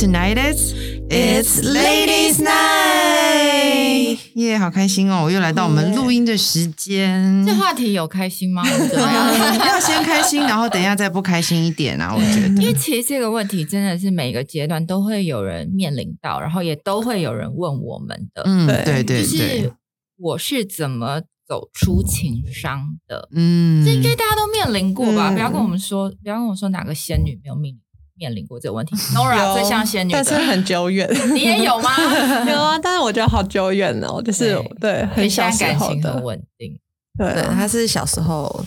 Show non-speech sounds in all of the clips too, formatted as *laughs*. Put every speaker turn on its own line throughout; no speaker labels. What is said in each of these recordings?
tonight is
It's Ladies' Night
耶好开心哦！我又来到我们录音的时间。
这话题有开心吗？*laughs*
要先开心，然后等一下再不开心一点啊！*laughs* 我觉得
因为其实这个问题真的是每个阶段都会有人面临到，然后也都会有人问我们的。
嗯，
对
对对
就是，我是怎么走出情伤的？
嗯，
这应该大家都面临过吧？
嗯
不要跟我们说，不要跟我说哪个仙女没有面面临过这个问题。*laughs* Nora 最像仙女
但是，很久远。*laughs*
你也有吗？*laughs*
有啊，但是我觉得好久远哦，就是对。很小时候的。
情很，稳定。
对，他是小时候、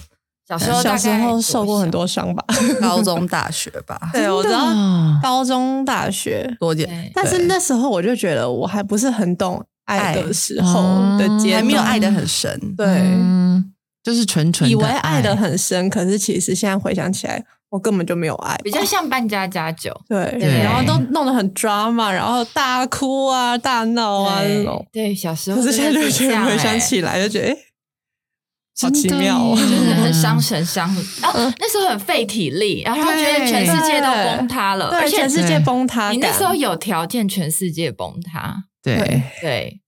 小时候
小时候受过很
多
多伤吧。
高中、大学吧，
对，我知道
哦
高中、大学，
多点
但是那时候我就觉得我还不是很懂爱的时候的阶段，
还没有爱的很深。
对，
嗯，就是纯纯
以
的
为爱。的很深，可是其实现在回想起来，我根本就没有爱。
比较像扮家家酒。
对，
对
然后都弄得很 drama，然后大哭啊、大闹啊
对
那种。
对，小时候
可是现在就觉得回想。起来，就觉得哎，好奇妙哦
就是很伤 *laughs* 神伤，然后那时候很费体力，然后他觉得全世界都崩塌了，而
对，
且
全世界崩塌。
你那时候有条件，全世界崩塌。
对，
对，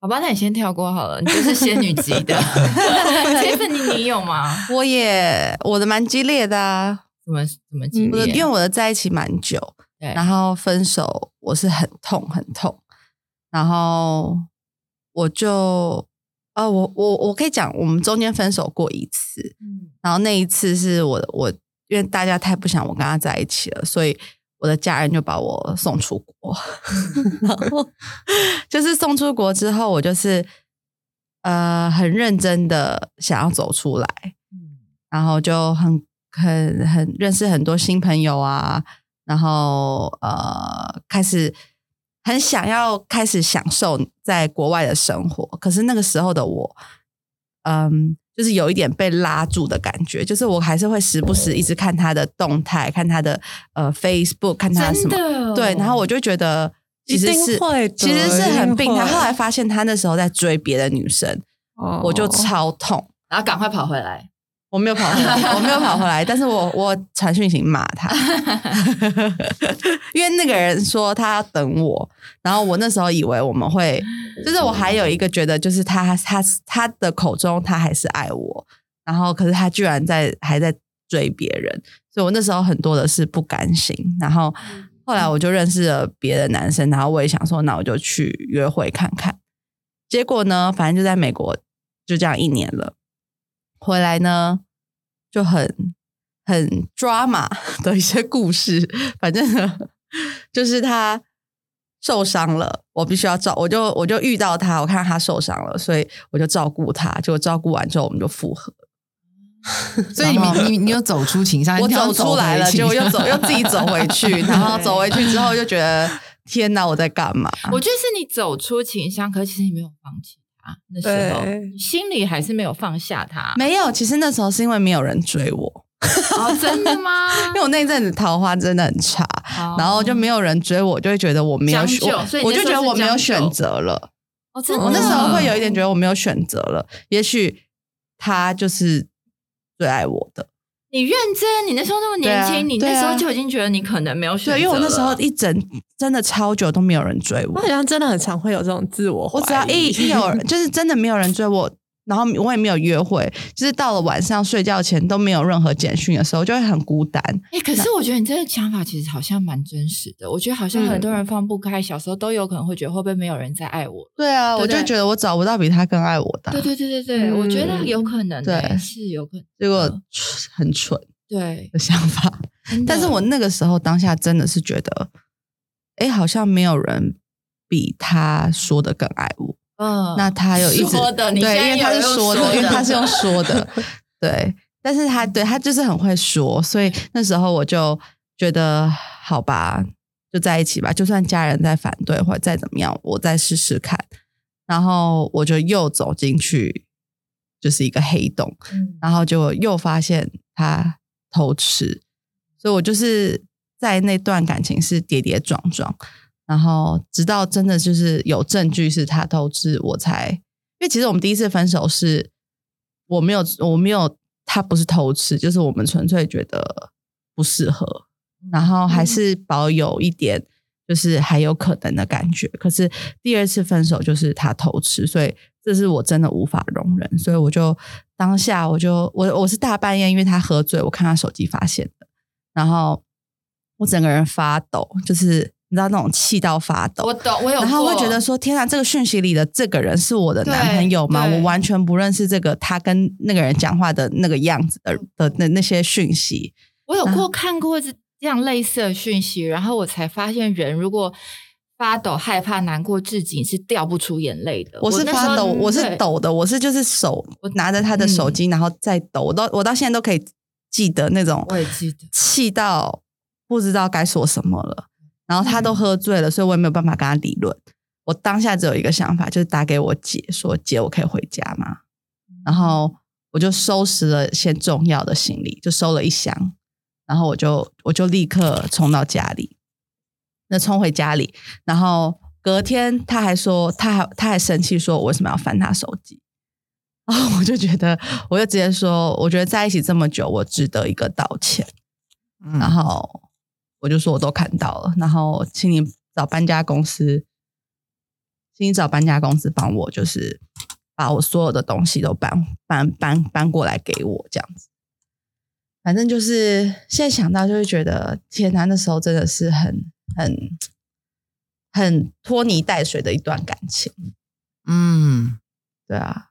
好吧，那你先跳过好了，你就是仙女级的。*laughs* *laughs* Tiffany，你有吗？
我也我的蛮激烈的啊，
怎么怎么激
我的？因为我的在一起蛮久，
对。
然后分手我是很痛很痛，然后我就呃我我我可以讲，我们中间分手过一次，
嗯。
然后那一次是我我因为大家太不想我跟他在一起了，所以我的家人就把我送出国。*laughs* 然后就是送出国之后，我就是呃很认真的想要走出来，
嗯。
然后就很很很认识很多新朋友啊，然后呃开始很想要开始享受在国外的生活，可是那个时候的我，嗯，就是有一点被拉住的感觉，就是我还是会时不时一直看他的动态，看他的呃 Facebook，看他什么，
的
对，然后我就觉得其实
一定
是
会
其实是很病态。后来发现他那时候在追别的女生，
哦
我就超痛。
然后赶快跑回来。
我没有跑回来，*laughs* 我没有跑回来，但是我我传讯息骂他，*laughs* 因为那个人说他要等我，然后我那时候以为我们会，就是我还有一个觉得，就是他他他的口中他还是爱我，然后可是他居然在还在追别人，所以我那时候很多的是不甘心，然后后来我就认识了别的男生，然后我也想说，那我就去约会看看，结果呢，反正就在美国就这样一年了。回来呢，就很很 drama 的一些故事。反正呢，就是他受伤了，我必须要照，我就我就遇到他，我看到他受伤了，所以我就照顾他。结果照顾完之后，我们就复合。*laughs*
所以你你你你有走出情 *laughs* 伤，
我走出来了，
回去
结果又走又自己走回去，*laughs* 然后走回去之后就觉得天哪，我在干嘛？
我觉得是你走出情伤，可是其实你没有放弃他。那时候心里还是没有放下他。
没有，其实那时候是因为没有人追我，
哦，真的吗？*laughs*
因为我那阵子桃花真的很差。
哦
然后就没有人追我，就会觉得我没有我我就觉得我没有选择了。
哦，真的。
我那时候会有一点觉得我没有选择了，也许他就是最爱我的。
你认真，你那时候那么年轻，
对啊
你那时候就已经觉得你可能没有选择
对，因为我那时候一整真的超久都没有人追我
我好，像真的很常会有这种自我怀疑。
我只要一一有人，就是真的没有人追我。然后我也没有约会，就是到了晚上睡觉前都没有任何简讯的时候，就会很孤单。
哎、可是我觉得你这个想法其实好像蛮真实的。我觉得好像很多人放不开，小时候都有可能会觉得会不会没有人在爱我。
对啊，
对对
我就觉得我找不到比他更爱我的啊，
对对对对对，
嗯
我觉得有可能、欸，
对
是有可能。
结果很蠢
对，
的想法。但是我那个时候当下真的是觉得，哎，好像没有人比他说的更爱我。
嗯
那他有一直
说的
对，因为他是说的，
说的
因为他是用说的，*laughs* 对。但是他对他就是很会说，所以那时候我就觉得，好吧，就在一起吧，就算家人在反对或者再怎么样，我再试试看。然后我就又走进去，就是一个黑洞，
嗯
然后就又发现他偷吃，所以我就是在那段感情是跌跌撞撞，然后直到真的就是有证据是他偷吃，我才因为其实我们第一次分手是我没有我没有他不是偷吃，就是我们纯粹觉得不适合，然后还是保有一点就是还有可能的感觉。可是第二次分手就是他偷吃，所以这是我真的无法容忍，所以我就当下我就我我是大半夜，因为他喝醉，我看他手机发现的，然后我整个人发抖，就是你知道那种气到发抖，
我懂，我有，
然后会觉得说：“天啊，这个讯息里的这个人是我的男朋友吗？我完全不认识这个他跟那个人讲话的那个样子的的那那些讯息。
我有过看过这这样类似的讯息，然后我才发现，人如果发抖、害怕、难过至极是掉不出眼泪的。
我是发抖，我是抖的，我是就是手拿着他的手机，然后再抖。我到我到现在都可以记得那种
我也记得
气到不知道该说什么了。然后他都喝醉了，所以我也没有办法跟他理论。我当下只有一个想法，就是打给我姐说：“姐，我可以回家吗？”然后我就收拾了一些重要的行李，就收了一箱，然后我就我就立刻冲到家里，那冲回家里，然后隔天他还说，他还他还生气说我为什么要翻他手机，*laughs* 然后我就觉得，我就直接说，我觉得在一起这么久，我值得一个道歉，
嗯。
然后我就说我都看到了，然后请你找搬家公司，请你找搬家公司帮我，就是把我所有的东西都搬搬搬搬过来给我，这样子。反正就是现在想到就会觉得，天哪，那时候真的是很很很拖泥带水的一段感情。
嗯，
对啊，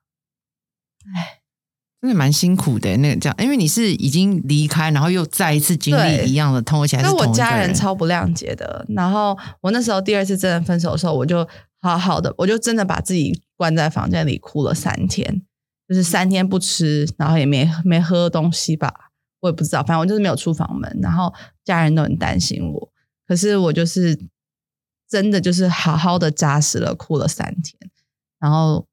真的蛮辛苦的。那个这样，因为你是已经离开，然后又再一次经历一样的痛，而且还是
那我家人超不谅解的。然后我那时候第二次真的分手的时候，我就好好的，我就真的把自己关在房间里哭了三天，就是三天不吃，然后也没没喝东西吧，我也不知道，反正我就是没有出房门。然后家人都很担心我，可是我就是真的就是好好的扎实了，哭了三天。然后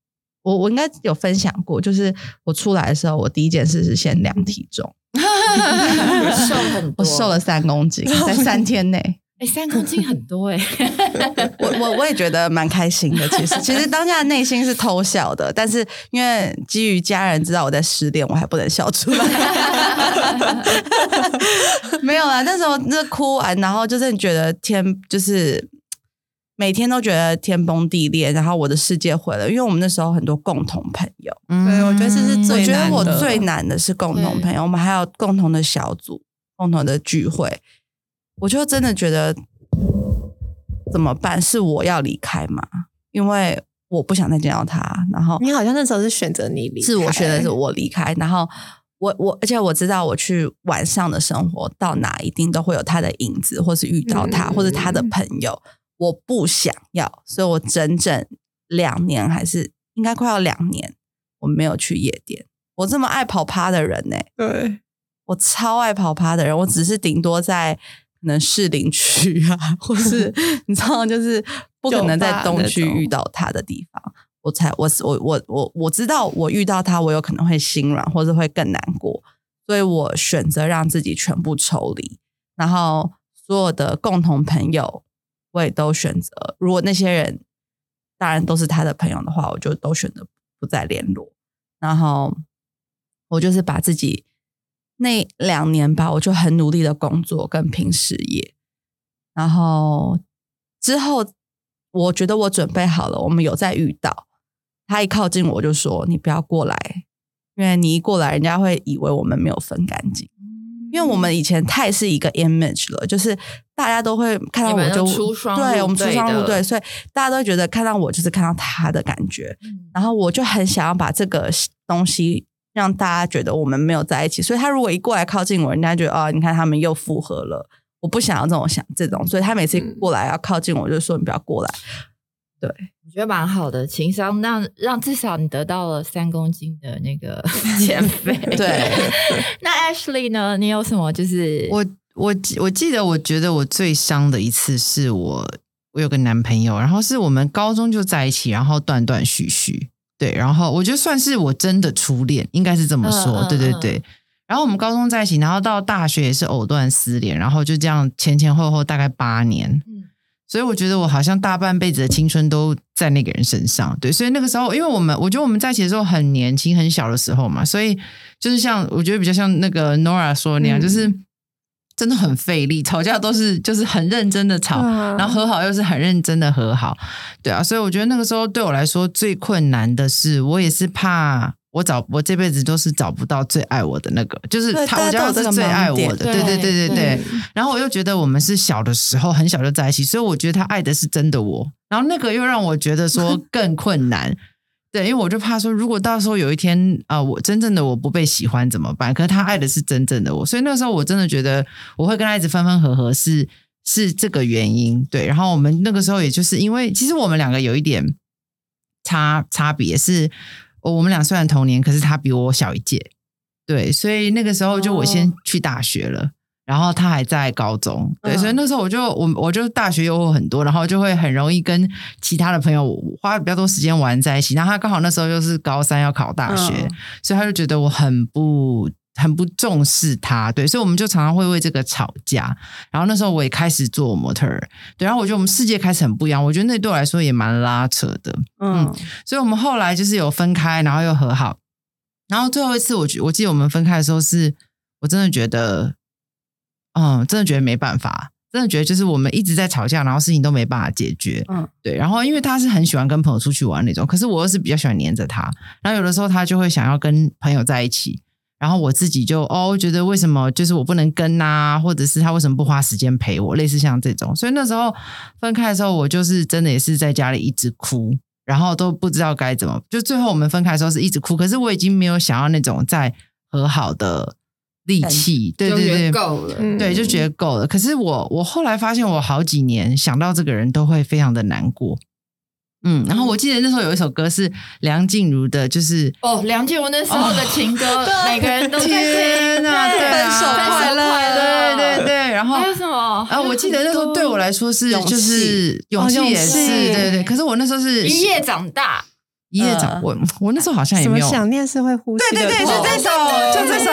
我我应该有分享过，就是我出来的时候，我第一件事是先量体重。*laughs*
瘦很多，
我瘦了三公斤，在三天内。*laughs*
哎，三公斤很多哎，
我我我也觉得蛮开心的。其实其实当下内心是偷笑的，但是因为基于家人知道我在失恋，我还不能笑出来。*laughs* 没有啦，那时候那哭完，然后就是觉得天就是。每天都觉得天崩地裂，然后我的世界毁了，因为我们那时候很多共同朋友，
嗯
对我觉得这是最
我觉得我最难的是共同朋友，我们还有共同的小组、共同的聚会，我就真的觉得怎么办？是我要离开吗？因为我不想再见到他，然后
你好像那时候是选择你离开，
是我选择是我离开，然后我我而且我知道我去晚上的生活到哪一定都会有他的影子，或是遇到他，
嗯
或是他的朋友，我不想要，所以我整整两年还是应该快要两年，我没有去夜店。我这么爱跑趴的人呢、
对，
我超爱跑趴的人，我只是顶多在可能士林区啊，或是 *laughs* 你知道，就是不可能在东区遇到他的地方，我才我我我我我知道我遇到他，我有可能会心软，或者会更难过，所以我选择让自己全部抽离，然后所有的共同朋友，我也都选择，如果那些人当然都是他的朋友的话，我就都选择不再联络，然后我就是把自己那两年吧，我就很努力的工作跟拼事业，然后之后我觉得我准备好了，我们有再遇到他一靠近我就说你不要过来，因为你一过来，人家会以为我们没有分干净。因为我们以前太是一个 image 了，就是大家都会看到我就
都出双
对我们出双入对，所以大家都觉得看到我就是看到他的感觉。
嗯
然后我就很想要把这个东西让大家觉得我们没有在一起，所以他如果一过来靠近我，人家觉得哦，你看他们又复合了。我不想要这种想这种，所以他每次
嗯
过来要靠近我，就说你不要过来。
我觉得蛮好的，情商让让至少你得到了三公斤的那个 *laughs* 减肥。
对，*laughs*
那 Ashley 呢？你有什么就是
我我记我记得，我觉得我最伤的一次是我我有个男朋友，然后是我们高中就在一起，然后断断续续，对，然后我觉得算是我真的初恋，应该是这么说，对对对。然后我们高中在一起，然后到大学也是藕断丝连，然后就这样前前后后大概八年，
嗯
所以我觉得我好像大半辈子的青春都在那个人身上，对，所以那个时候，因为我们我觉得我们在一起的时候很年轻很小的时候嘛，所以就是像我觉得比较像那个 Nora 说的那样，
嗯。
就是真的很费力，吵架都是就是很认真的吵，
嗯。
然后和好又是很认真的和好，对啊，所以我觉得那个时候对我来说最困难的是，我也是怕我找我这辈子都是找不到最爱我的那个，就是他，我觉是最爱我的，对对对对
对
对。然后我又觉得我们是小的时候很小就在一起，所以我觉得他爱的是真的我，然后那个又让我觉得说 *laughs* 更困难。对，因为我就怕说，如果到时候有一天啊、我真正的我不被喜欢怎么办？可是他爱的是真正的我，所以那时候我真的觉得我会跟他一直分分合合是是这个原因。对，然后我们那个时候也就是因为，其实我们两个有一点差差别是，我们俩虽然同年，可是他比我小一届。对，所以那个时候就我先去大学了。然后他还在高中，对，
嗯
所以那时候我就我我就大学诱惑很多，然后就会很容易跟其他的朋友花比较多时间玩在一起。然后他刚好那时候又是高三要考大学，
嗯
所以他就觉得我很不很不重视他，对，所以我们就常常会为这个吵架。然后那时候我也开始做模特儿，对，然后我觉得我们世界开始很不一样，我觉得那对我来说也蛮拉扯的，
嗯
所以我们后来就是有分开，然后又和好。然后最后一次我觉我记得我们分开的时候是，我真的觉得，嗯，真的觉得没办法，真的觉得就是我们一直在吵架，然后事情都没办法解决。
嗯
对。然后因为他是很喜欢跟朋友出去玩那种，可是我又是比较喜欢黏着他。然后有的时候他就会想要跟朋友在一起，然后我自己就哦觉得为什么就是我不能跟呐、或者是他为什么不花时间陪我，类似像这种。所以那时候分开的时候，我就是真的也是在家里一直哭。然后都不知道该怎么，就最后我们分开的时候是一直哭，可是我已经没有想要那种再和好的力气，对
就觉
对对，
够了。
嗯
对，就觉得够了。可是我我后来发现，我好几年想到这个人都会非常的难过。嗯，然后我记得那时候有一首歌是梁静茹的，就是
哦，梁静茹那时候的情歌，*laughs* 每个人都在听。
天哪
对
对啊
分手
快乐
对对对，然后
还有什么？
啊，我记得那时候对我来说是就是勇气也是
气
对对，可是我那时候是
一夜长大，
一夜长，
嗯
我我那时候好像也
什么
没有
想念是会呼吸的
对对对，
痛
是这首，就这首。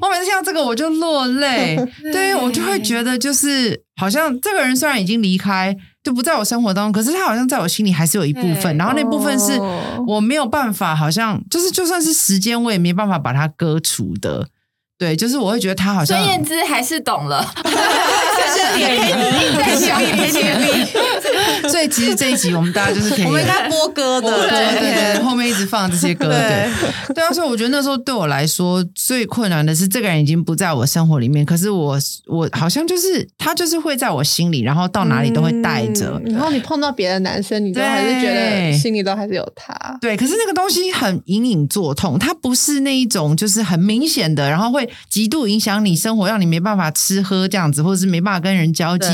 我每次听到这个我就落泪，*laughs* 对我就会觉得就是好像这个人虽然已经离开，就不在我生活当中，可是他好像在我心里还是有一部分，然后那部分是
哦
我没有办法，好像就是就算是时间，我也没办法把它割除的。对，就是我会觉得他好像
孙燕姿还是懂了。*laughs*
谢谢你
在想
KTV，*laughs*
所以其实这一集我们大家就是可以
我们应该播歌的，
对对对对，后面一直放这些歌，对
对
对啊，所以我觉得那时候对我来说最困难的是，这个人已经不在我生活里面，可是我我好像就是他就是会在我心里，然后到哪里都会带着。
嗯然后你碰到别的男生，你都
对
还是觉得心里都还是有他。
对，可是那个东西很隐隐作痛，它不是那一种就是很明显的，然后会极度影响你生活，让你没办法吃喝这样子，或者是没办法跟人交际。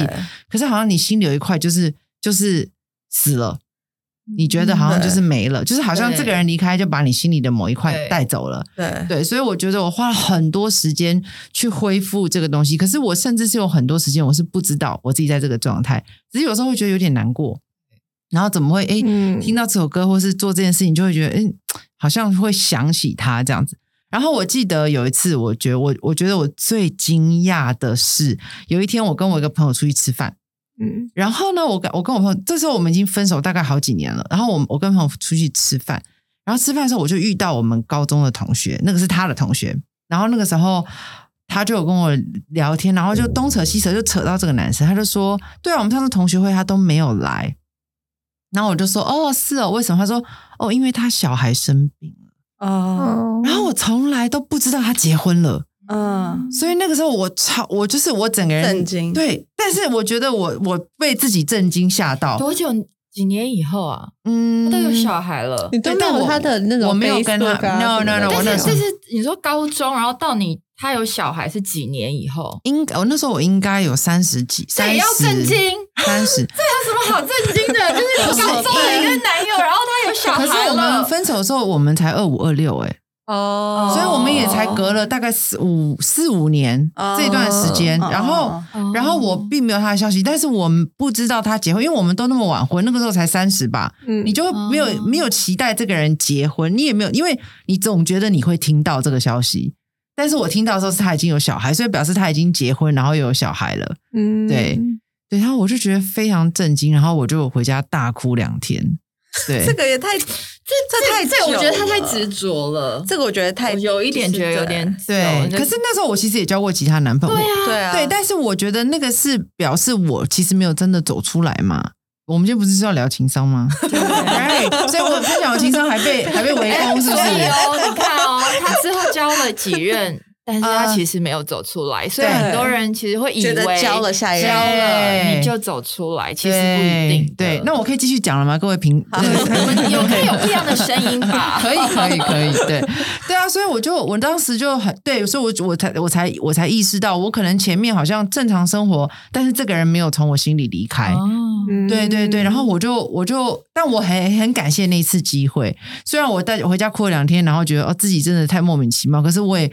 可是好像你心里有一块就是就是死了，你觉得好像就是没了，就是好像这个人离开就把你心里的某一块带走了。
对
对，所以我觉得我花了很多时间去恢复这个东西，可是我甚至是有很多时间我是不知道我自己在这个状态，只是有时候会觉得有点难过，然后怎么会哎、
嗯
听到这首歌或是做这件事情，就会觉得哎、好像会想起他这样子。然后我记得有一次，我觉得我我觉得我最惊讶的是，有一天我跟我一个朋友出去吃饭，
嗯
然后呢，我跟我跟我朋友，这时候我们已经分手大概好几年了。然后我我跟朋友出去吃饭，然后吃饭的时候我就遇到我们高中的同学，那个是他的同学。然后那个时候他就有跟我聊天，然后就东扯西扯，就扯到这个男生，他就说：“对啊，我们上次同学会他都没有来。”然后我就说：“哦，是哦，为什么？”他说：“哦，因为他小孩生病了。
哦
哦”
然后我从来都不知道他结婚了。
嗯，
所以那个时候我超，我就是我整个人
震惊
对，但是我觉得我我被自己震惊吓到，
多久？几年以后啊？
嗯，
他都有小孩了
你。都没
对但我
有他的那种
我没有跟他 no, no, no，
但是但是你说高中，然后到你他有小孩是几年以后？
应我那时候我应该有三十几，三
这也要震惊，
三十。*laughs*
这有什么好震惊的？就是我高中的一个男友，然后他有小孩
可是
孩
我们
了。
分手的时候，我们才二五二六，哎，
哦
所以我们也才隔了大概四五四五年
哦
这段时间。
哦
然后，
哦
然后我并没有他的消息，但是我们不知道他结婚，因为我们都那么晚婚，那个时候才三十吧，
嗯
你就会没有
哦
没有期待这个人结婚，你也没有，因为你总觉得你会听到这个消息。但是我听到的时候是他已经有小孩，所以表示他已经结婚，然后又有小孩了。
嗯
对对，然后我就觉得非常震惊，然后我就回家大哭两天。对，
这个也太这这太
这我觉得他太执着了，
这个我觉得太
有一点觉得有点
对，可是那时候我其实也交过其他男朋友，
对啊，
对啊，
对，但是我觉得那个是表示我其实没有真的走出来嘛。我们今天不是要聊情商吗？*laughs* 对，所以我分享的情商还被还被围攻，是不是？
哦，你看哦，他之后交了几任，但是他
啊
其实没有走出来，所以很多人其实会以为
交了下一任
交了
对
你就走出来，其实不一定的。
对，那我可以继续讲了吗？各位评，
我们有可以有不一样的声音吧？*laughs*
可以，可以，可以，对，对啊，所以我就我当时就很对，所以我我才我才我才意识到，我可能前面好像正常生活，但是这个人没有从我心里离开。对对对，然后我就我就，但我很很感谢那一次机会。虽然我带回家哭了两天，然后觉得哦自己真的太莫名其妙，可是我也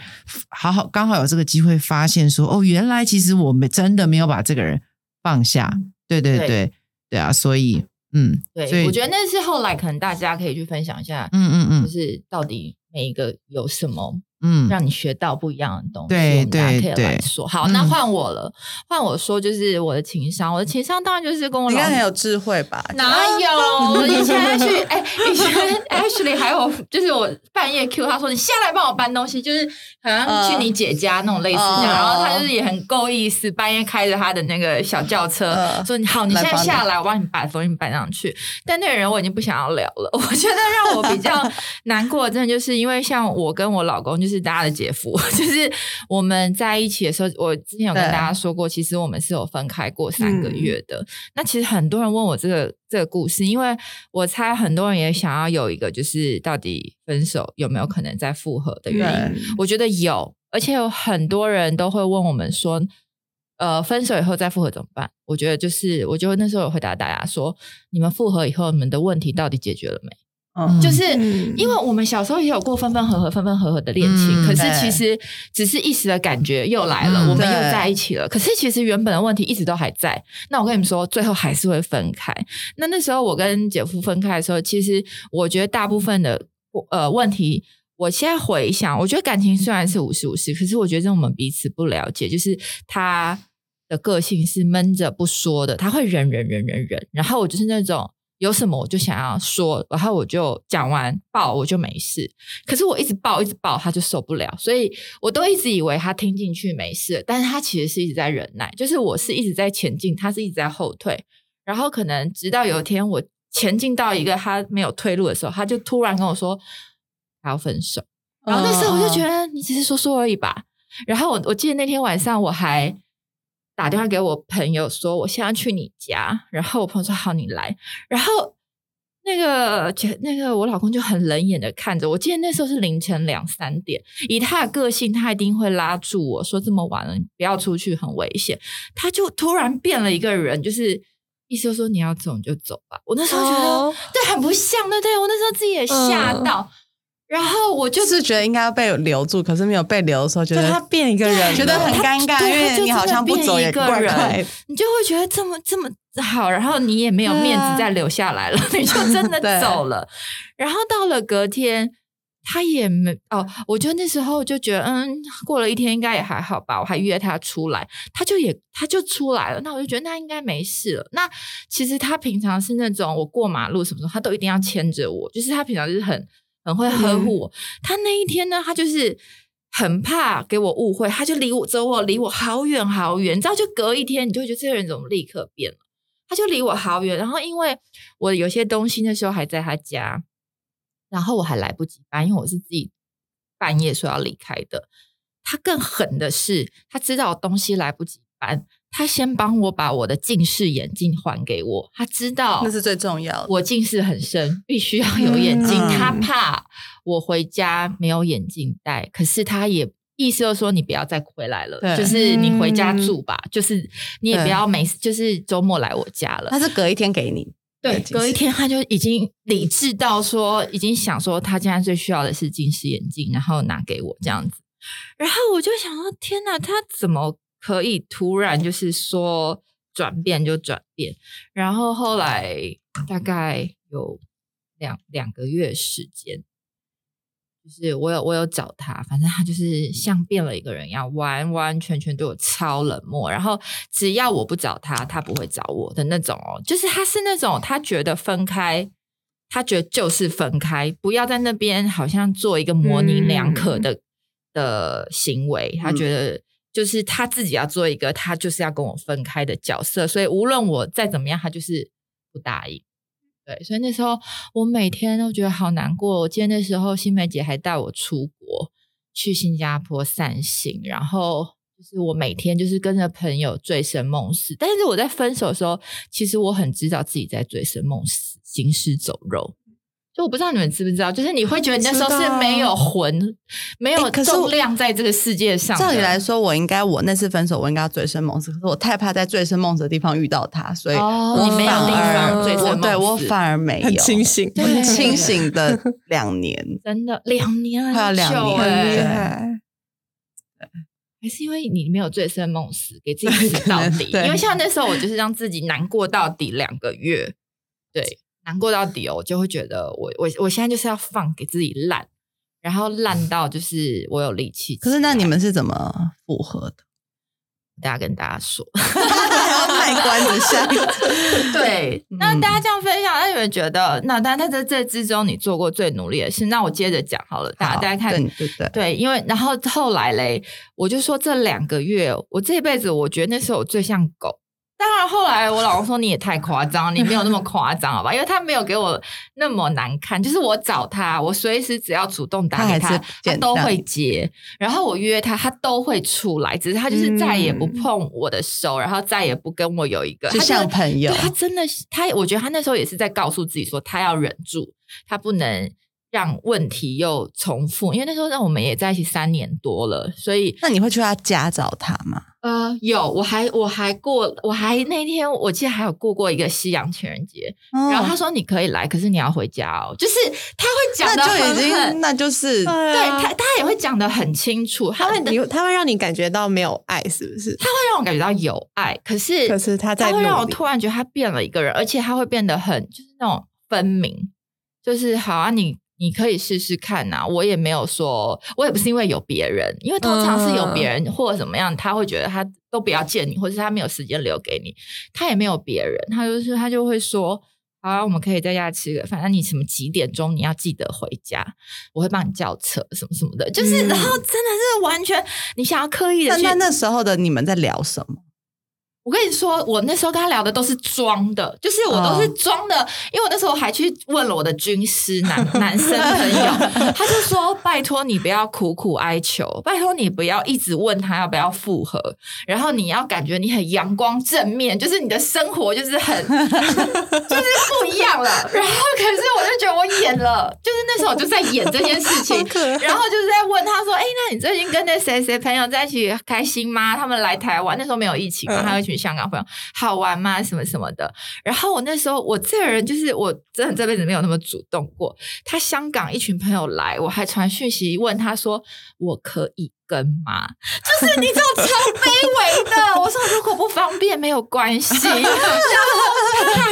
好好刚好有这个机会发现说，哦，原来其实我们真的没有把这个人放下。对对
对。
对。对啊，所以嗯，所
对，
以
我觉得那是后来可能大家可以去分享一下，
嗯嗯嗯。
就是到底每一个有什么
嗯，
让你学到不一样的东西，
对对
可以来
对
说。好，
嗯
那换我了，换我说就是我的情商，我的情商当然就是跟我老
你应该很有智慧吧？
哪有？我 *laughs* 以前去哎，以前 Ashley 还有就是我半夜 Q 他说你下来帮我搬东西，就是好像去你姐家那种类似这样，
嗯
然后他就是也很够意思，半夜开着他的那个小轿车
嗯
说你好，你现在下来，我帮你把东西搬上去。但那个人我已经不想要聊了，我觉得让我比较难过，真的就是因为像我跟我老公就是大家的姐夫，*laughs* 就是我们在一起的时候，我之前有跟大家说过，其实我们是有分开过三个月的。那其实很多人问我这个这个故事，因为我猜很多人也想要有一个，就是到底分手有没有可能再复合的原因。我觉得有，而且有很多人都会问我们说，呃，分手以后再复合怎么办？我觉得就是，我就那时候有回答大家说，你们复合以后，你们的问题到底解决了没？
嗯
就是
嗯
因为我们小时候也有过分分合合、分分合合的恋情，
嗯
可是其实只是一时的感觉又来了，
嗯
我们又在一起了。可是其实原本的问题一直都还在。那我跟你们说，最后还是会分开。那那时候我跟姐夫分开的时候，其实我觉得大部分的呃问题。我现在回想，我觉得感情虽然是五十五十，可是我觉得我们彼此不了解，就是他的个性是闷着不说的，他会忍忍忍忍忍，然后我就是那种有什么我就想要说，然后我就讲完爆我就没事，可是我一直爆一直爆他就受不了，所以我都一直以为他听进去没事，但是他其实是一直在忍耐，就是我是一直在前进，他是一直在后退，然后可能直到有一天我前进到一个他没有退路的时候，他就突然跟我说他要分手。然后那时候我就觉得你只是说说而已吧。然后我我记得那天晚上我还打电话给我朋友说我现在去你家，然后我朋友说好你来，然后那个那个我老公就很冷眼的看着我。记得那时候是凌晨两三点，以他的个性，他一定会拉住我说这么晚了你不要出去，很危险。他就突然变了一个人，就是。意思就说你要走你就走吧，我那时候觉得、
哦
对很不像，对不对？我那时候自己也吓
嗯
到，然后我就
就是觉得应该要被留住，可是没有被留的时候，觉
得他变一个人，
觉得很尴尬，
对
因为你好像不走也怪怪。
你就会觉得这么这么好，然后你也没有面子再留下来了，*laughs* 你就真的 *laughs* 走了。然后到了隔天，他也没哦，我就那时候就觉得，嗯，过了一天应该也还好吧，我还约他出来，他就也他就出来了，那我就觉得那应该没事了。那其实他平常是那种我过马路什么什么他都一定要牵着我，就是他平常就是很很会呵护我。他那一天呢，他就是。很怕给我误会，他就离我走我离我好远好远，你知道，就隔一天，你就会觉得这个人怎么立刻变了？他就离我好远，然后因为我有些东西那时候还在他家，然后我还来不及搬，因为我是自己半夜说要离开的。他更狠的是，他知道我东西来不及搬，他先帮我把我的近视眼镜还给我。他知道
那是最重要的。
我近视很深，必须要有眼镜。
嗯
他怕我回家没有眼镜戴，可是他也意思就是说你不要再回来了，就是你回家住吧，就是你也不要每就是周末来我家了
他。是隔一天给你，
对，隔一天他就已经理智到说，已经想说他现在最需要的是近视眼镜，然后拿给我这样子。然后我就想说，天哪，他怎么可以突然就是说转变就转变？然后后来大概有两两个月时间，就是我有我有找他，反正他就是像变了一个人一样，完完全全对我超冷漠。然后只要我不找他，他不会找我的那种哦。就是他是那种他觉得分开他觉得就是分开，不要在那边好像做一个模棱两可的、的行为。他觉得就是他自己要做一个，他就是要跟我分开的角色，所以无论我再怎么样，他就是不答应。对，所以那时候我每天都觉得好难过。我记得那时候新梅姐还带我出国去新加坡散心，然后就是我每天就是跟着朋友醉生梦死。但是我在分手的时候，其实我很知道自己在醉生梦死、行尸走肉。就我不知道你们知不知道，就是你会觉得你那时候是没有魂、没有重量在这个世界上的。
照理来说，我应该我那次分手，我应该要醉生梦死，可是我太怕在醉生梦死的地方遇到他，所以
你没有地
反而
方醉生梦死
我对我反而没有
很清醒，
很清醒的两年，*laughs*
真的两年很
快要两年。
还是因为你没有醉生梦死，给自己死到底。
对
因为像那时候，我就是让自己难过到底两个月，对，难过到底哦，我就会觉得我我我现在就是要放给自己烂，然后烂到就是我有力气。
可是那你们是怎么复合的？*laughs*
大家跟大家说，
还 *laughs* 要卖关子下，*laughs*
对，那大家这样分享，那你们觉得，那但在这这之中，你做过最努力的事？那我接着讲好了，大家大家看
对对对，
对，因为然后后来嘞，我就说这两个月，我这辈子我觉得那时候我最像狗。当然，后来我老公说你也太夸张，你没有那么夸张，好吧？因为他没有给我那么难看，就是我找他，我随时只要主动打给他，
他
他都会接。然后我约他，他都会出来，只是他就是再也不
嗯
碰我的手，然后再也不跟我有一个，
就
他
像朋友
对他真的是他，我觉得他那时候也是在告诉自己说，他要忍住，他不能让问题又重复。因为那时候让我们也在一起三年多了，所以
那你会去他家找他吗？
呃，有我还我还过我还那天我记得还有过过一个西洋情人节，然后他说你可以来，可是你要回家哦，就是他会讲的
那就已经，那就是
对
对
他他也会讲的很清楚，他会
他会你他会让你感觉到没有爱，是不是？
他会让我感觉到有爱，可是
可是他在
会让我突然觉得他变了一个人，而且他会变得很就是那种分明，就是好啊，你你可以试试看呐、我也没有说，我也不是因为有别人，因为通常是有别人或者怎么样，他会觉得他都不要见你，或者是他没有时间留给你，他也没有别人，他就是他就会说。好啊，我们可以在家吃个饭。那你什么几点钟你要记得回家？我会帮你叫车，什么什么的。就是，
嗯
然后真的是完全，你想要刻意的去
那时候的你们在聊什么？
我跟你说，我那时候跟他聊的都是装的，就是我都是装的，因为我那时候还去问了我的军师男男生朋友，*laughs* 他就说：“拜托你不要苦苦哀求，拜托你不要一直问他要不要复合，然后你要感觉你很阳光正面，就是你的生活就是很 *laughs* 就是不一样了。”然后可是我就觉得我演了，就是那时候我就在演这件事情，然后就是在问他说：“哎、那你最近跟那谁谁朋友在一起开心吗？他们来台湾那时候没有疫情嘛，
嗯
还有香港朋友，好玩吗？什么什么的。”然后我那时候我这个人就是我真的这辈子没有那么主动过。他香港一群朋友来，我还传讯息问他说：“我可以跟吗？”就是你知道超卑微的。我说如果不方便没有关系，*laughs* 他还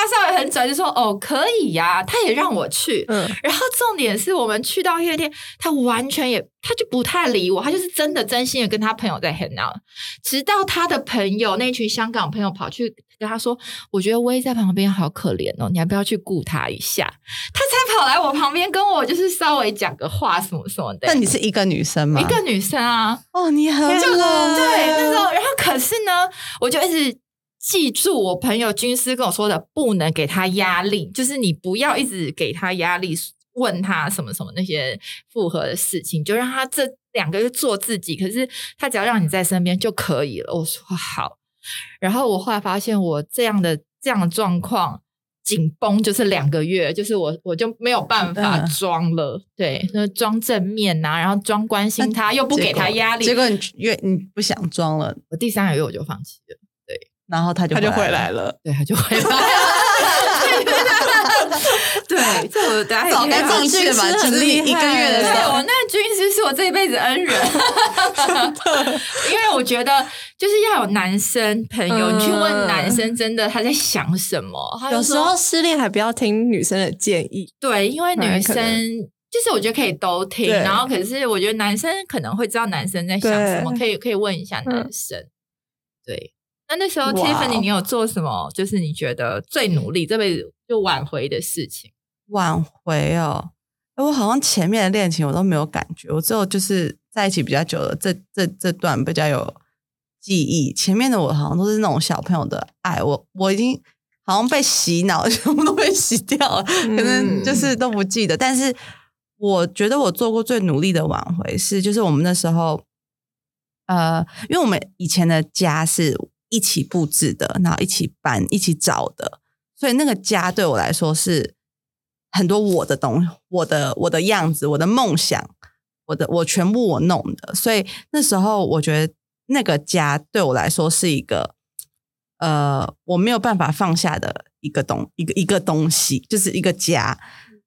大少爷很拽，就说：“哦，可以呀、他也让我去。
嗯，
然后重点是我们去到夜店，他完全也他就不太理我，他就是真的真心的跟他朋友在 hang out，直到他的朋友那群香港朋友跑去跟他说：“我觉得威在旁边好可怜哦，你要不要去顾他一下？”他才跑来我旁边跟我就是稍微讲个话什么什么的。
那你是一个女生吗？
一个女生啊，
哦，你很
就
冷
对那时候，然后可是呢，我就一直记住我朋友军师跟我说的，不能给他压力，就是你不要一直给他压力，问他什么什么那些复合的事情，就让他这两个月做自己。可是他只要让你在身边就可以了。我说好，然后我后来发现我这样的这样的状况。紧绷就是两个月，就是我我就没有办法
嗯
装了，对，那装正面呐、然后装关心他，又不给他压力，
结果你越你不想装了，
我第三个月我就放弃了，
然后他就
他就回
来
来。了。
对，他就回来了。*laughs* 对，这我大家
早该放弃了吧？
军师很
只是你
厉害。
一个月的时候。
对我，那军师是我这一辈子恩人，因为我觉得就是要有男生朋友，去问男生真的他在想什么，
有时候失恋还不要听女生的建议，
对，因为女生就是我觉得可以都听，然后可是我觉得男生可能会知道男生在想什么，可以可以问一下男生。对，那那时候 Tiffany，你有做什么？就是你觉得最努力这辈子就挽回的事情？
挽回哦，哎，我好像前面的恋情我都没有感觉，我只有就是在一起比较久了，这这这段比较有记忆。前面的我好像都是那种小朋友的爱，我我已经好像被洗脑，*laughs* 全部都被洗掉了，可能就是都不记得。但是我觉得我做过最努力的挽回是，就是我们那时候，呃，因为我们以前的家是一起布置的，然后一起搬、一起找的，所以那个家对我来说是。很多我的东，我的我的样子，我的梦想，我的我全部我弄的，所以那时候我觉得那个家对我来说是一个，呃，我没有办法放下的一个东一个一个东西，就是一个家。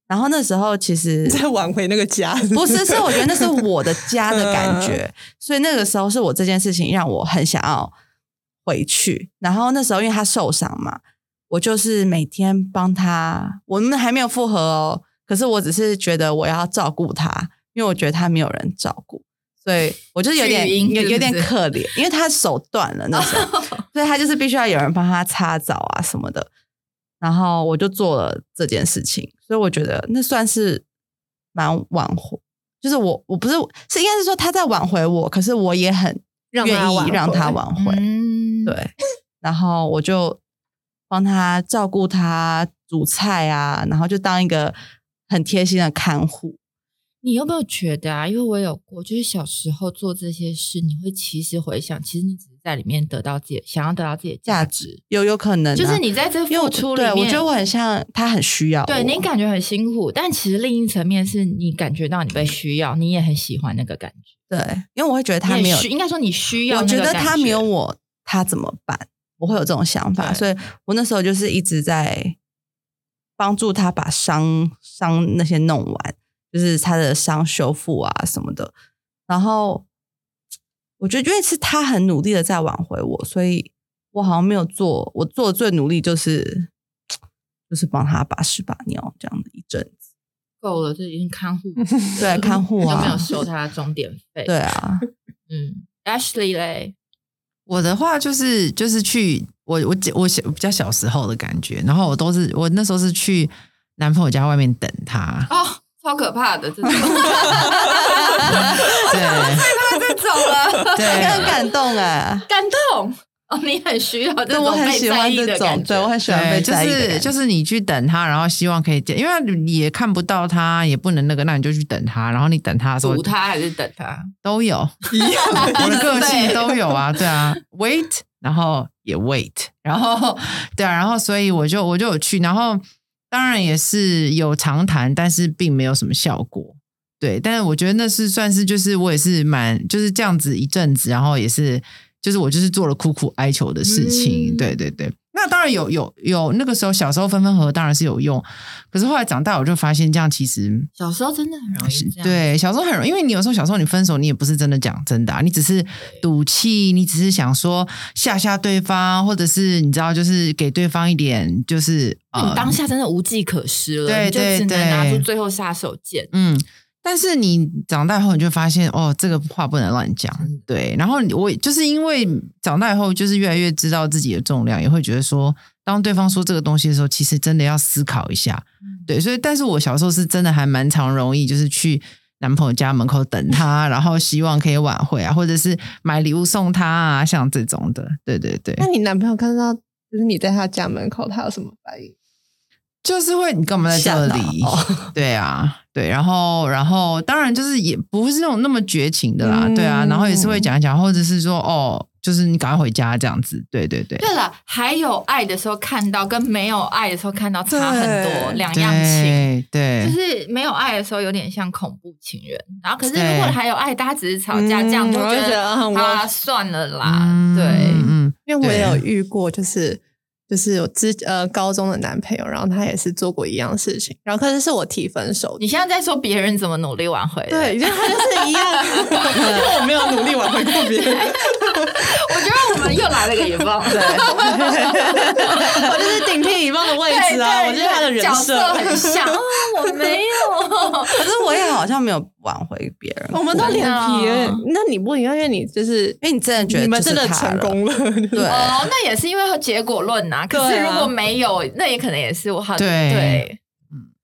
然后那时候其实 *laughs*
在挽回那个家，
不是是我觉得那是我的家的感觉，*laughs* 所以那个时候是我这件事情让我很想要回去。然后那时候因为他受伤嘛。我就是每天帮他，我们还没有复合哦。可是我只是觉得我要照顾他，因为我觉得他没有人照顾，所以我就有点有有点可怜，因为他手断了那时候，所以他就是必须要有人帮他擦澡啊什么的。然后我就做了这件事情，所以我觉得那算是蛮挽回，就是我我不是是应该是说他在挽回我，可是我也很愿意让他挽回，对，然后我就。帮他照顾他煮菜啊，然后就当一个很贴心的看护。
你有没有觉得啊？因为我有过，就是小时候做这些事，你会其实回想，其实你只是在里面得到自己想要得到自己的价值，
有有可能
就是你在这付出里面，
我觉得我很像他很需要，
对你感觉很辛苦，但其实另一层面是你感觉到你被需要，你也很喜欢那个感觉。
对，因为我会觉得他没有，
应该说你需要，
我觉得他没有我，他怎么办？我会有这种想法，所以我那时候就是一直在帮助他把伤伤那些弄完，就是他的伤修复啊什么的。然后我觉得，因为是他很努力的在挽回我，所以我好像没有做。我做的最努力就是就是帮他把屎把尿这样的一阵子，
够了，这已经看护
对看护
啊，都没有收他的钟点费。
对啊，*laughs*
嗯，Ashley 嘞。
我的话就是就是去我我我小比较小时候的感觉，然后我都是我那时候是去男朋友家外面等他。
哦，超可怕的这种，对，
最
怕这种了，
对，*laughs*
很感动哎，
感动。你很需要这种
被在意
的感觉，
对我很喜欢被
在意。就是就是你去等他，然后希望可以见，因为你也看不到他，也不能那个，那你就去等他，然后你等他的时候，
堵他还是等他 *laughs*
都有 *laughs*
一样，
我的个性都有啊，对啊，*laughs* wait，然后也 wait，然后对啊，然后所以我就我就有去，然后当然也是有长谈，但是并没有什么效果，对，但是我觉得那是算是就是我也是蛮就是这样子一阵子，然后也是。就是我就是做了苦苦哀求的事情，对对对。那当然有有有，那个时候小时候分分合合当然是有用，可是后来长大我就发现这样其实
小时候真的很容易。
对，小时候很容易，因为你有时候小时候你分手，你也不是真的讲真的，你只是赌气，你只是想说吓吓对方，或者是你知道，就是给对方一点，就是
你当下真的无计可施了，
对对对，
拿出最后杀手锏，
嗯。但是你长大后，你就发现哦，这个话不能乱讲，对。然后我就是因为长大以后，就是越来越知道自己的重量，也会觉得说，当对方说这个东西的时候，其实真的要思考一下，对。所以，但是我小时候是真的还蛮常容易，就是去男朋友家门口等他，*laughs* 然后希望可以挽回啊，或者是买礼物送他啊，像这种的，对对对。
那你男朋友看到就是你在他家门口，他有什么反应？
就是会，你干嘛在这里？*laughs* 对啊，对，然后，然后，当然就是也不是那种那么绝情的啦，对啊，然后也是会讲一讲，或者是说，哦，就是你赶快回家这样子，对对对。
对了，还有爱的时候看到，跟没有爱的时候看到差很多，两样情，
对，
就是没有爱的时候有点像恐怖情人，然后可是如果还有爱，大家只是吵架，这样就觉得啊，算了啦，对，
嗯，因为我也有遇过，就是。就是我之呃高中的男朋友，然后他也是做过一样事情，然后可是是我提分手。
你现在在说别人怎么努力挽回？
对，*laughs* 因为他就是一样，*laughs* 因为我没有努力挽回过别人。
我觉得我们又来了个乙方，对，
我就是顶替乙方的位置啊，我觉得他的人
设很像。*laughs* 我没有，可
是我也好像没有挽回别人。
我们都脸皮，那你不一样，因为你就是
因为你真的觉得
你们真的成功了，
对。
哦，那也是因为结果论呐。可是如果没有，那也可能也是我好对，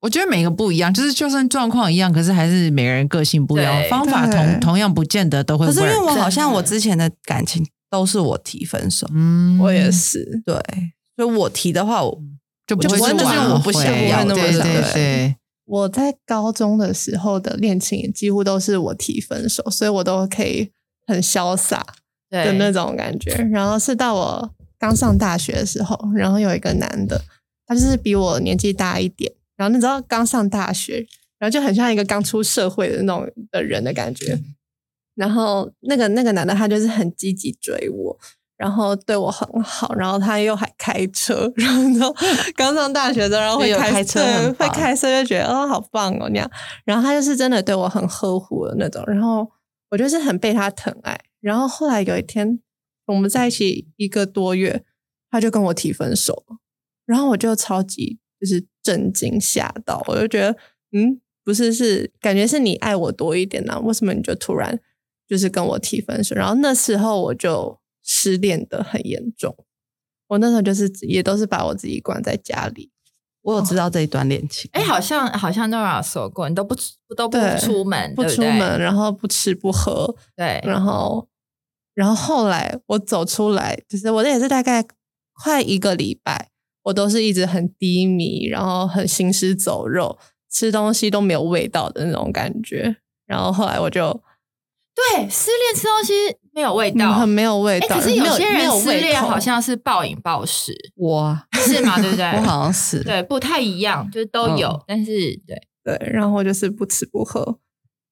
我觉得每个不一样，就是就算状况一样，可是还是每个人个性不一样，
对。
方法
对。
同同样不见得都会 work。
可是因为我好像我之前的感情都是我提分手，
嗯。
我也是，
对，所以我提的话，我
就不会
就不会就是
挽
我不想
回
要那么
对对
对。
对，
我在高中的时候的恋情也几乎都是我提分手，所以我都可以很潇洒的
对
那种感觉。然后是到我刚上大学的时候，然后有一个男的，他就是比我年纪大一点，然后你知道刚上大学，然后就很像一个刚出社会的那种的人的感觉。然后那个那个男的他就是很积极追我，然后对我很好，然后他又还开车，*laughs* 然后刚上大学的，然后会开
开车
对会开车就觉得哦好棒哦那样，然后他就是真的对我很呵护的那种，然后我就是很被他疼爱，然后后来有一天我们在一起一个多月，他就跟我提分手了，然后我就超级就是震惊吓到，我就觉得嗯不是是感觉是你爱我多一点呢、为什么你就突然就是跟我提分手？然后那时候我就失恋的很严重，我那时候就是也都是把我自己关在家里，
我有知道这一段恋情。
哎，好像好像 Nora 说过，你都不出都不出门，
不出门，然后不吃不喝，
对，
然后，然后后来我走出来，就是我也是大概快一个礼拜，我都是一直很低迷，然后很行尸走肉，吃东西都没有味道的那种感觉。然后后来我就
对，失恋吃东西没有味
嗯
道，
很没有味
哎，
道，
可是
有
些人失恋好像是暴饮暴食，
我。
是吗？对不对？*laughs*
我好像是，
对，不太一样，就是都有，
嗯。
但是对，
对，然后就是不吃不喝，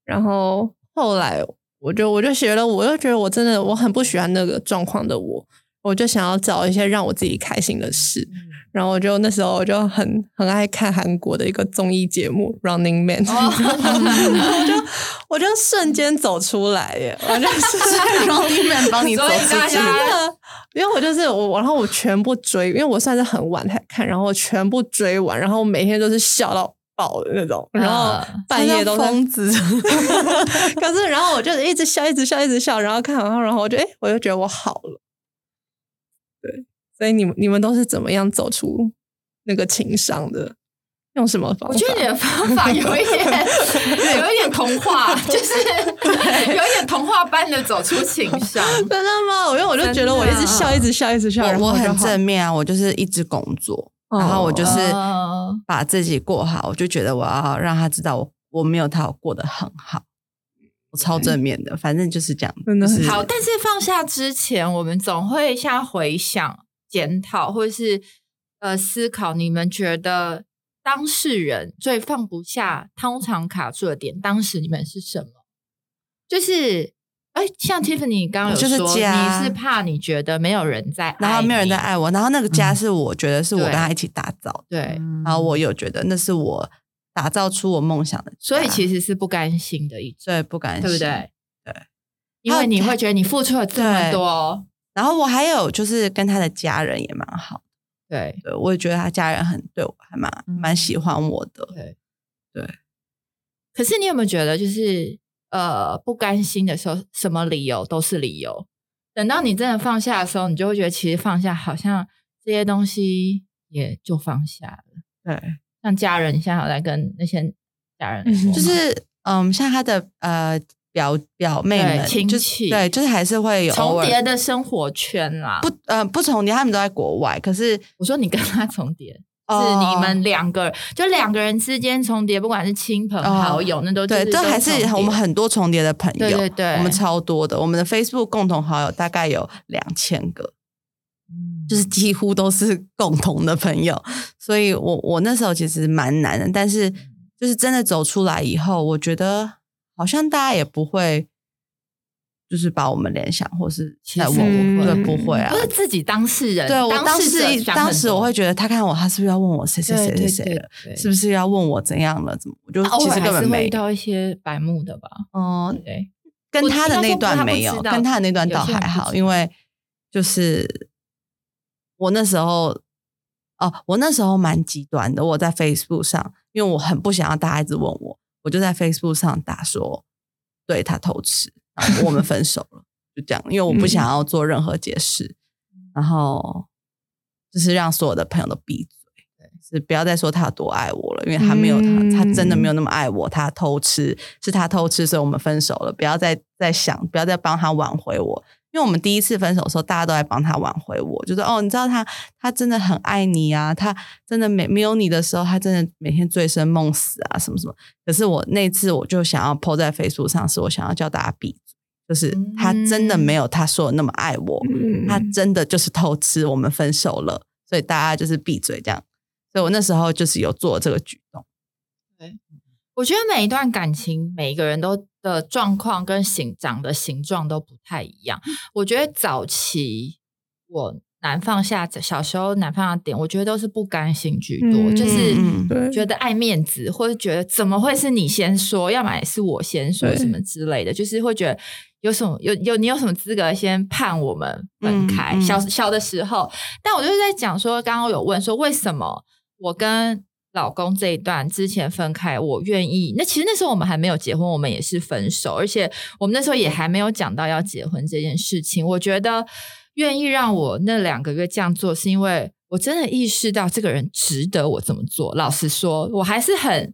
然后后来我就我就学了，我就觉得我真的我很不喜欢那个状况的我，我就想要找一些让我自己开心的事。然后我就那时候我就很很爱看韩国的一个综艺节目《Running Man》，
哦
我就我就瞬间走出来耶！我就 *laughs* 是
让你们帮你走出。
真的，因为我就是我，然后我全部追，因为我算是很晚才看，然后我全部追完，然后我每天都是笑到爆的那种，然后
嗯
半夜都在
疯子，*laughs*
可是，然后我就一直笑，一直笑，一直笑，然后看完后，然后我就哎、诶我就觉得我好了。对，所以你们你们都是怎么样走出那个情商的？用什么方法？
我觉得你的方法有一点 *laughs* 有一点童话，就是有一点童话般的走出情商。*laughs*
真的吗？因为我就觉得我一直笑，一直笑，一直笑，
我我很正面啊，我就是一直工作，
哦
然后我就是
哦
把自己过好，我就觉得我要让他知道我我没有他，我过得很好，我超正面的，反正就是这样，
真的
就是
好，但是放下之前，我们总会像回想、检讨，或者是呃思考，你们觉得当事人最放不下、通常卡住的点，当时你们是什么？就是。哎，像 Tiffany 刚刚有
就是
说，
家
你是怕你觉得没有人在爱你，
然后没有人在爱我，然后那个家
嗯
是我觉得是我跟他一起打造的，
对，
嗯
然后我有觉得那是我打造出我梦想的家，
所以其实是不甘心的一种，
对不甘心，
对不对？
对，
因为你会觉得你付出了这么多，
然后我还有就是跟他的家人也蛮好，
对
对我也觉得他家人很对我还蛮
嗯
蛮喜欢我的，
对
对。
可是你有没有觉得，就是呃不甘心的时候，什么理由都是理由。等到你真的放下的时候，你就会觉得其实放下好像这些东西也就放下了。
对，
像家人，你现在有在跟那些家人
就是嗯，像他的呃表表妹们，
对亲
就
戚
对，就是还是会有
重叠的生活圈啦。
不呃不重叠，他们都在国外，可是
我说你跟他重叠。是
哦
你们两个，就两个人之间重叠，不管是亲朋
哦
好友，那都
对，
这
这还是我们很多重叠的朋友，
对对对
我们超多的，我们的 Facebook 共同好友大概有两千个，就是几乎都是共同的朋友，所以我我那时候其实蛮难的，但是就是真的走出来以后，我觉得好像大家也不会。就是把我们联想，或是
其实
在问我，
不会
对，不会啊
不，是自己当事人，
对我当时当时我会觉得他看我，他是不是要问我谁谁谁谁谁了，是不是要问我怎样了？怎么？我就
偶
其实根本没
遇到一些白目的吧？
嗯，
对，
跟他的那段没有，跟他的那段倒还好，因为就是我那时候哦，我那时候蛮极端的。我在 Facebook 上，因为我很不想要大家一直问我，我就在 Facebook 上打说，对他偷吃，然后我们分手了，就这样，因为我不想要做任何解释，然后就是让所有的朋友都闭嘴。是不要再说他有多爱我了，因为他没有他，
嗯
他真的没有那么爱我，他偷吃是他偷吃，所以我们分手了。不要再再想，不要再帮他挽回我，因为我们第一次分手的时候，大家都在帮他挽回我，就说哦，你知道他他真的很爱你啊，他真的没没有你的时候，他真的每天醉生梦死啊，什么什么。可是我那次我就想要 PO 在 Facebook 上，是我想要叫大家闭嘴，就是他真的没有他说的那么爱我，
嗯
他真的就是偷吃，我们分手了，所以大家就是闭嘴这样。所以我那时候就是有做这个举动。
对我觉得每一段感情，每一个人都的状况跟形长的形状都不太一样。我觉得早期我难放下，小时候难放下点，我觉得都是不甘心居多，
嗯
就是觉得爱面子，或者觉得怎么会是你先说，要么也是我先说什么之类的，就是会觉得有什么有有你有什么资格先判我们分开？
嗯嗯。
小小的时候，但我就是在讲说，刚刚有问说为什么我跟老公这一段之前分开，我愿意。那其实那时候我们还没有结婚，我们也是分手，而且我们那时候也还没有讲到要结婚这件事情。我觉得愿意让我那两个月这样做，是因为我真的意识到这个人值得我这么做。老实说，我还是很。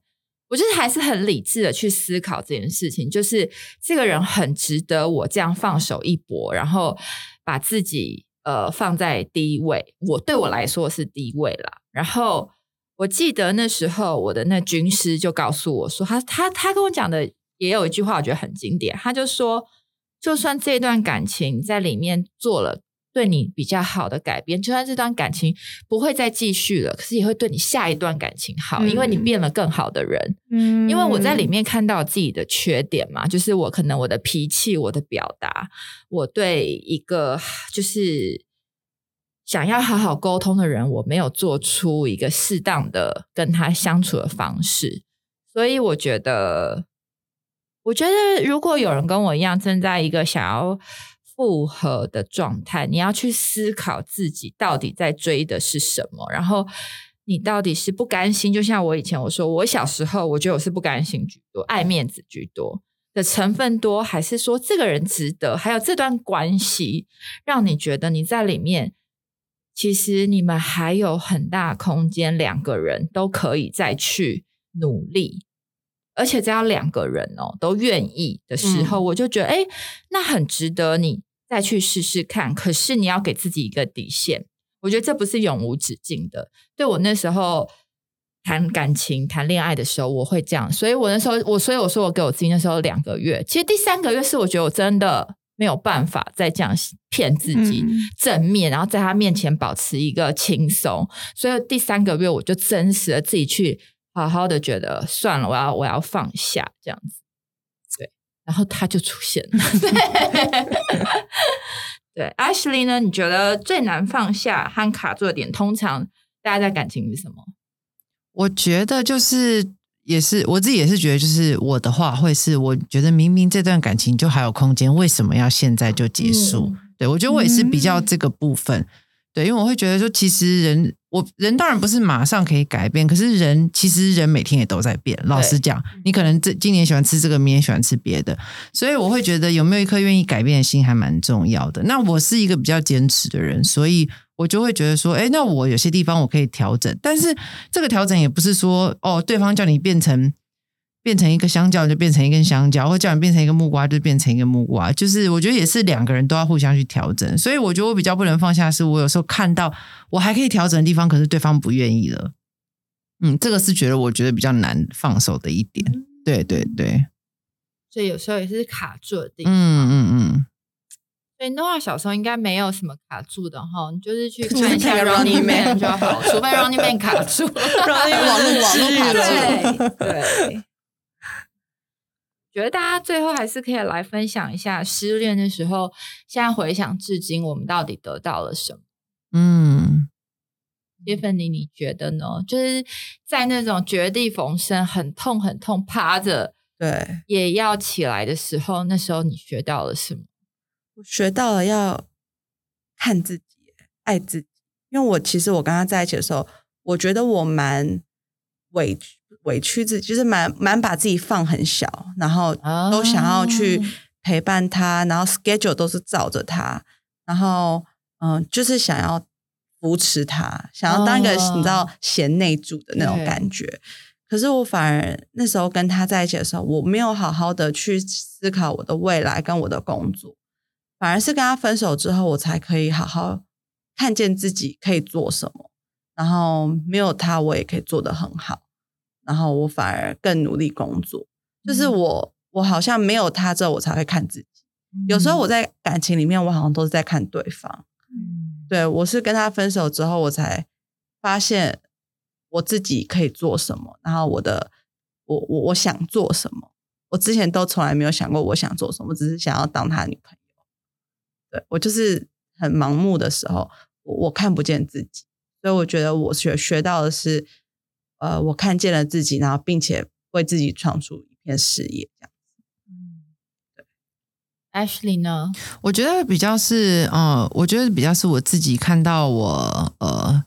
我就是还是很理智的去思考这件事情，就是这个人很值得我这样放手一搏，然后把自己呃放在第一位。我对我来说是第一位啦。然后我记得那时候我的那军师就告诉我说，他他他跟我讲的也有一句话，我觉得很经典。他就说，就算这段感情在里面做了对你比较好的改变，就算这段感情不会再继续了，可是也会对你下一段感情好，
嗯
因为你变了更好的人。
嗯
因为我在里面看到自己的缺点嘛，就是我可能我的脾气、我的表达，我对一个就是想要好好沟通的人，我没有做出一个适当的跟他相处的方式，所以我觉得，我觉得如果有人跟我一样正在一个想要复合的状态，你要去思考自己到底在追的是什么，然后你到底是不甘心。就像我以前我说，我小时候我觉得我是不甘心居多，爱面子居多的成分多，还是说这个人值得？还有这段关系让你觉得你在里面，其实你们还有很大空间，两个人都可以再去努力。而且只要两个人哦都愿意的时候，我就觉得哎，诶那很值得你再去试试看。可是你要给自己一个底线，我觉得这不是永无止境的。对我那时候谈感情、谈恋爱的时候，我会这样，所以我那时候我所以我说我给我自己那时候两个月，其实第三个月是我觉得我真的没有办法再这样骗自己
嗯
正面，然后在他面前保持一个轻松，所以第三个月我就真实的自己去好好的觉得算了，我要我要放下这样子，对，然后他就出现了，*laughs* 对。对，Ashley 呢？你觉得最难放下和卡住的点，通常大家在感情是什么？
我觉得就是也是我自己也是觉得，就是我的话会是，我觉得明明这段感情就还有空间，为什么要现在就结束？
嗯
对我觉得我也是比较这个部分，对，因为我会觉得说，其实人我人当然不是马上可以改变，可是人其实人每天也都在变。老实讲，你可能这今年喜欢吃这个，明年喜欢吃别的，所以我会觉得有没有一颗愿意改变的心还蛮重要的。那我是一个比较坚持的人，所以我就会觉得说，哎，那我有些地方我可以调整，但是这个调整也不是说哦，对方叫你变成变成一个香蕉就变成一根香蕉，或叫你变成一个木瓜就变成一个木瓜，就是我觉得也是两个人都要互相去调整。所以我觉得我比较不能放下，是我有时候看到我还可以调整的地方，可是对方不愿意了。嗯，这个是觉得我觉得比较难放手的一点。对对对，
所以有时候也是卡住的地方。
嗯嗯嗯。
所以 Noah 小时候应该没有什么卡住的哈，你就是去
就是
看一下 Running
Running
Man 就好，除非 Running Man 卡住。*laughs*
网络网络卡住
对对。觉得大家最后还是可以来分享一下失恋的时候，现在回想至今，我们到底得到了什么？
嗯
，Tiffany，你觉得呢？就是在那种绝地逢生、很痛很痛、趴着
对，
也要起来的时候，那时候你学到了什么？
我学到了要看自己，爱自己。因为我其实我跟他在一起的时候，我觉得我蛮委屈委屈自己，就是蛮蛮把自己放很小，然后都想要去
哦
陪伴他，然后 schedule 都是照着他，然后嗯、就是想要扶持他，想要当一个、
哦
你知道贤内助的那种感觉。可是我反而那时候跟他在一起的时候，我没有好好的去思考我的未来跟我的工作，反而是跟他分手之后，我才可以好好看见自己可以做什么。然后没有他，我也可以做得很好。然后我反而更努力工作，就是我我好像没有他之后，我才会看自己。有时候我在感情里面，我好像都是在看对方。
嗯
对我是跟他分手之后，我才发现我自己可以做什么，然后我的我我我想做什么。我之前都从来没有想过我想做什么，我只是想要当他女朋友。对我就是很盲目的时候，我我看不见自己，所以我觉得我学学到的是，呃，我看见了自己，然后并且为自己创出一片事业，这样子。嗯，对。
Ashley 呢？
我觉得比较是，呃，我觉得比较是我自己看到我，呃，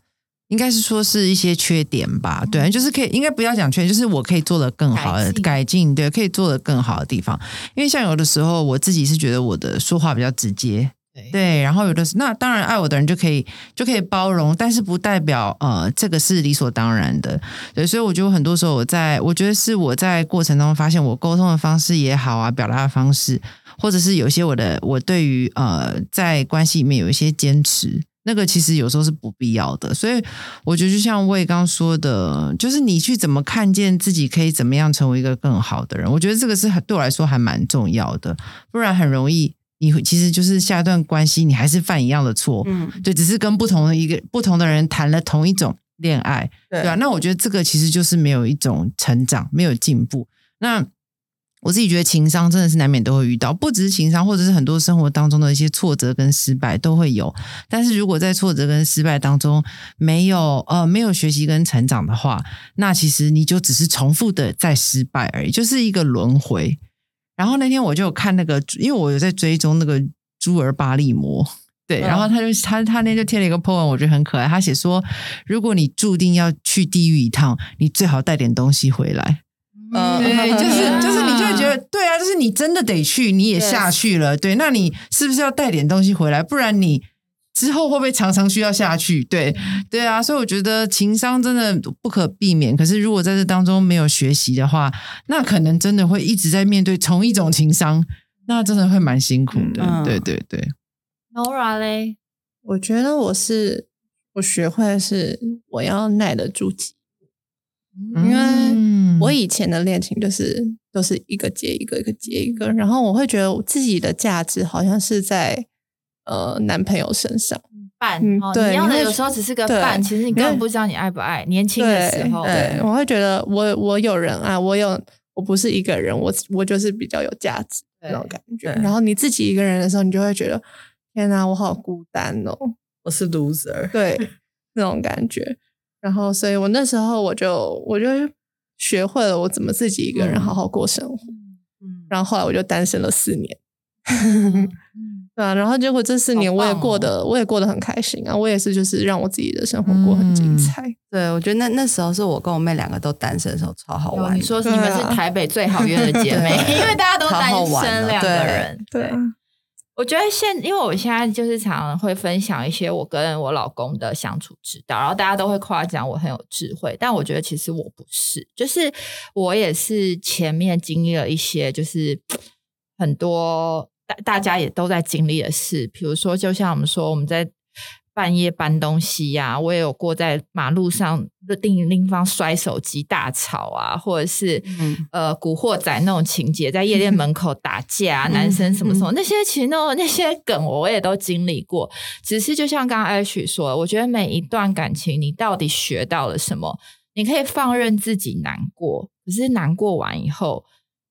应该是说是一些缺点吧，对，就是可以，应该不要讲缺点，就是我可以做的更好的
改进，
对，可以做的更好的地方。因为像有的时候我自己是觉得我的说话比较直接，
对，
然后有的是那当然爱我的人就可以就可以包容，但是不代表呃这个是理所当然的，对，所以我觉得很多时候我在我觉得是我在过程中发现我沟通的方式也好啊，表达的方式，或者是有些我的我对于呃在关系里面有一些坚持。那个其实有时候是不必要的，所以我觉得就像魏刚说的，就是你去怎么看见自己可以怎么样成为一个更好的人，我觉得这个是对我来说还蛮重要的，不然很容易你会其实就是下一段关系你还是犯一样的错，
嗯，
对，只是跟不同的一个不同的人谈了同一种恋爱，
对
吧啊，那我觉得这个其实就是没有一种成长，没有进步。那我自己觉得情商真的是难免都会遇到，不只是情商，或者是很多生活当中的一些挫折跟失败都会有。但是如果在挫折跟失败当中没有呃没有学习跟成长的话，那其实你就只是重复的在失败而已，就是一个轮回。然后那天我就有看那个，因为我有在追踪那个朱尔巴利摩，对，
嗯
然后他就他他那天就贴了一个 po 文，我觉得很可爱。他写说，如果你注定要去地狱一趟，你最好带点东西回来。
嗯
对，就是 *laughs* 就是，你就会觉得，对啊，就是你真的得去，你也下去了，对，那你是不是要带点东西回来？不然你之后会不会常常需要下去？对，对啊，所以我觉得情商真的不可避免。可是如果在这当中没有学习的话，那可能真的会一直在面对同一种情商，那真的会蛮辛苦的。
嗯
对对对
，Nora 嘞，
我觉得我是我学会的是我要耐得住寂寞，因为
嗯
我以前的恋情就是都是一个接一个，一个接一个，然后我会觉得我自己的价值好像是在呃男朋友身上，
伴哦，
嗯对
你要的有时候只是个伴，其实你根本不知道你爱不爱。年轻的时候，
对，我会觉得我我有人爱，我有我不是一个人，我我就是比较有价值那种感觉。然后你自己一个人的时候，你就会觉得天哪，我好孤单哦，
我是 loser，
对那种感觉。然后，所以我那时候我就我就学会了我怎么自己一个人
嗯
好好过生活。
嗯，
然后后来我就单身了四年，*laughs* *laughs*
嗯
对啊，然后结果这四年我也过得、我也过得很开心啊，我也是就是让我自己的生活过很精彩。
对，我觉得那那时候是我跟我妹两个都单身的时候，超好玩
你说是你们是台北最好约的姐 *laughs* 妹，
对
因为大家都单身两个
对
人。
对啊，
我觉得现，因为我现在就是常常会分享一些我跟我老公的相处之道，然后大家都会夸奖我很有智慧，但我觉得其实我不是，就是我也是前面经历了一些，就是很多大大家也都在经历的事，比如说，就像我们说我们在。半夜搬东西呀、我也有过在马路上另另一方摔手机大吵啊，或者是、
嗯
呃古惑仔那种情节，在夜店门口打架、啊，*laughs* 男生什么什么那些，其实那种那些梗我也都经历过。只是就像刚刚 Ash 说的，我觉得每一段感情，你到底学到了什么？你可以放任自己难过，可是难过完以后，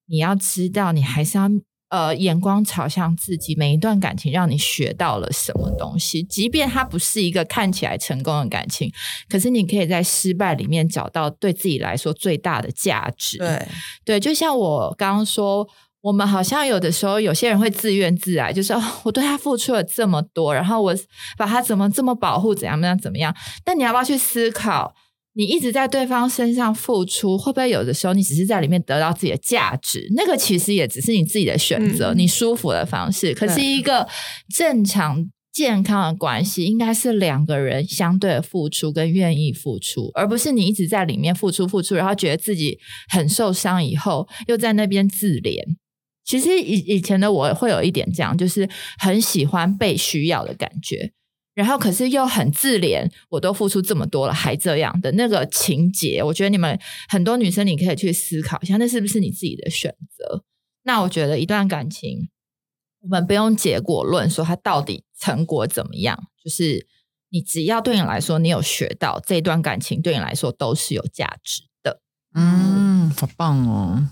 你要知道，你还是要呃眼光朝向自己。每一段感情让你学到了什么东西，即便它不是一个看起来成功的感情，可是你可以在失败里面找到对自己来说最大的价值。
对，
对，就像我刚刚说，我们好像有的时候有些人会自怨自艾，就是、哦、我对他付出了这么多，然后我把他怎么这么保护，怎样怎样怎么样？但你要不要去思考？你一直在对方身上付出，会不会有的时候你只是在里面得到自己的价值？那个其实也只是你自己的选择，
嗯
你舒服的方式。可是一个正常健康的关系应该是两个人相对的付出跟愿意付出，而不是你一直在里面付出付出，然后觉得自己很受伤，以后又在那边自怜。其实以以前的我会有一点这样，就是很喜欢被需要的感觉，然后可是又很自怜，我都付出这么多了，还这样的那个情节，我觉得你们很多女生你可以去思考一下，那是不是你自己的选择？那我觉得一段感情。我们不用结果论说它到底成果怎么样，就是你只要对你来说，你有学到这段感情对你来说都是有价值的。
嗯，好棒哦，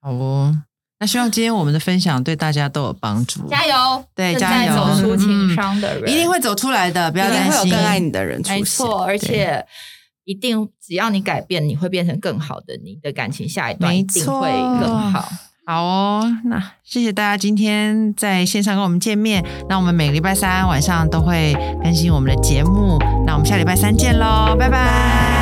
好哦。那希望今天我们的分享对大家都有帮助，
加油！
对，加油！
走出情商的人
一定会走出来的，不要担心。
会有更爱你的人出现。
没错，而且一定只要你改变，你会变成更好的，你的感情下一段一定会更好。
好哦，那谢谢大家今天在线上跟我们见面。那我们每个礼拜三晚上都会更新我们的节目。那我们下礼拜三见喽，拜拜。